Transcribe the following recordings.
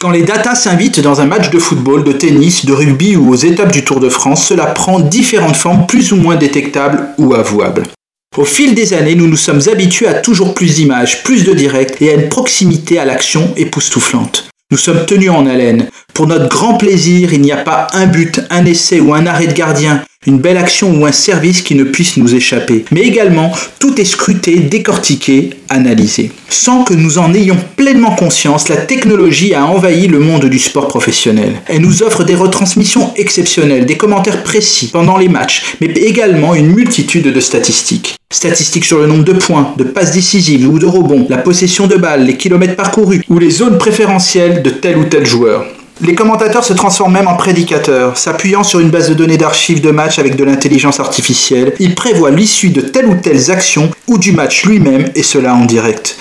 Quand les datas s'invitent dans un match de football, de tennis, de rugby ou aux étapes du Tour de France, cela prend différentes formes plus ou moins détectables ou avouables. Au fil des années, nous nous sommes habitués à toujours plus d'images, plus de directs et à une proximité à l'action époustouflante. Nous sommes tenus en haleine. Pour notre grand plaisir, il n'y a pas un but, un essai ou un arrêt de gardien, une belle action ou un service qui ne puisse nous échapper. Mais également, tout est scruté, décortiqué, analysé. Sans que nous en ayons pleinement conscience, la technologie a envahi le monde du sport professionnel. Elle nous offre des retransmissions exceptionnelles, des commentaires précis pendant les matchs, mais également une multitude de statistiques. Statistiques sur le nombre de points, de passes décisives ou de rebonds, la possession de balles, les kilomètres parcourus ou les zones préférentielles de tel ou tel joueur. Les commentateurs se transforment même en prédicateurs, s'appuyant sur une base de données d'archives de match avec de l'intelligence artificielle. Ils prévoient l'issue de telle ou telle action ou du match lui-même, et cela en direct.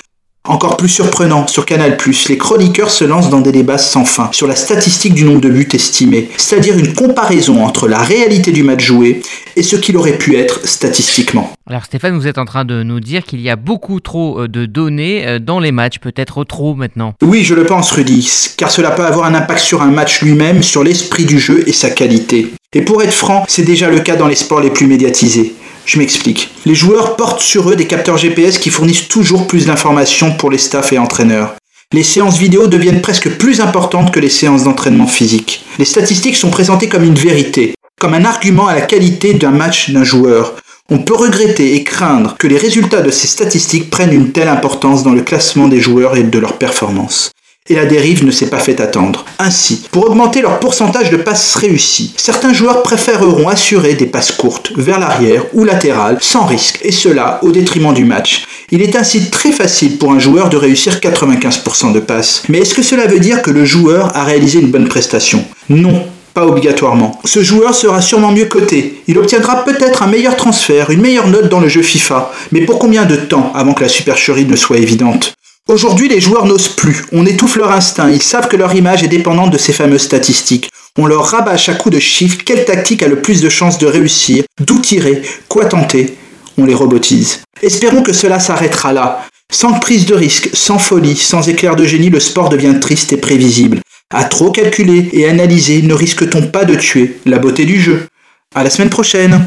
Encore plus surprenant, sur Canal+, les chroniqueurs se lancent dans des débats sans fin sur la statistique du nombre de buts estimés, c'est-à-dire une comparaison entre la réalité du match joué et ce qu'il aurait pu être statistiquement. Alors Stéphane, vous êtes en train de nous dire qu'il y a beaucoup trop euh, de données euh, dans les matchs, peut-être trop maintenant. Oui, je le pense Rudy, car cela peut avoir un impact sur un match lui-même, sur l'esprit du jeu et sa qualité. Et pour être franc, c'est déjà le cas dans les sports les plus médiatisés. Je m'explique. Les joueurs portent sur eux des capteurs GPS qui fournissent toujours plus d'informations pour les staffs et entraîneurs. Les séances vidéo deviennent presque plus importantes que les séances d'entraînement physique. Les statistiques sont présentées comme une vérité, comme un argument à la qualité d'un match d'un joueur. On peut regretter et craindre que les résultats de ces statistiques prennent une telle importance dans le classement des joueurs et de leurs performances et la dérive ne s'est pas fait attendre. Ainsi, pour augmenter leur pourcentage de passes réussies, certains joueurs préféreront assurer des passes courtes, vers l'arrière ou latérales, sans risque, et cela au détriment du match. Il est ainsi très facile pour un joueur de réussir 95% de passes. Mais est-ce que cela veut dire que le joueur a réalisé une bonne prestation? Non, pas obligatoirement. Ce joueur sera sûrement mieux coté. Il obtiendra peut-être un meilleur transfert, une meilleure note dans le jeu FIFA. Mais pour combien de temps avant que la supercherie ne soit évidente? Aujourd'hui, les joueurs n'osent plus. On étouffe leur instinct. Ils savent que leur image est dépendante de ces fameuses statistiques. On leur rabâche à coups de chiffres quelle tactique a le plus de chances de réussir, d'où tirer, quoi tenter. On les robotise. Espérons que cela s'arrêtera là. Sans prise de risque, sans folie, sans éclair de génie, le sport devient triste et prévisible. À trop calculer et analyser, ne risque-t-on pas de tuer la beauté du jeu? À la semaine prochaine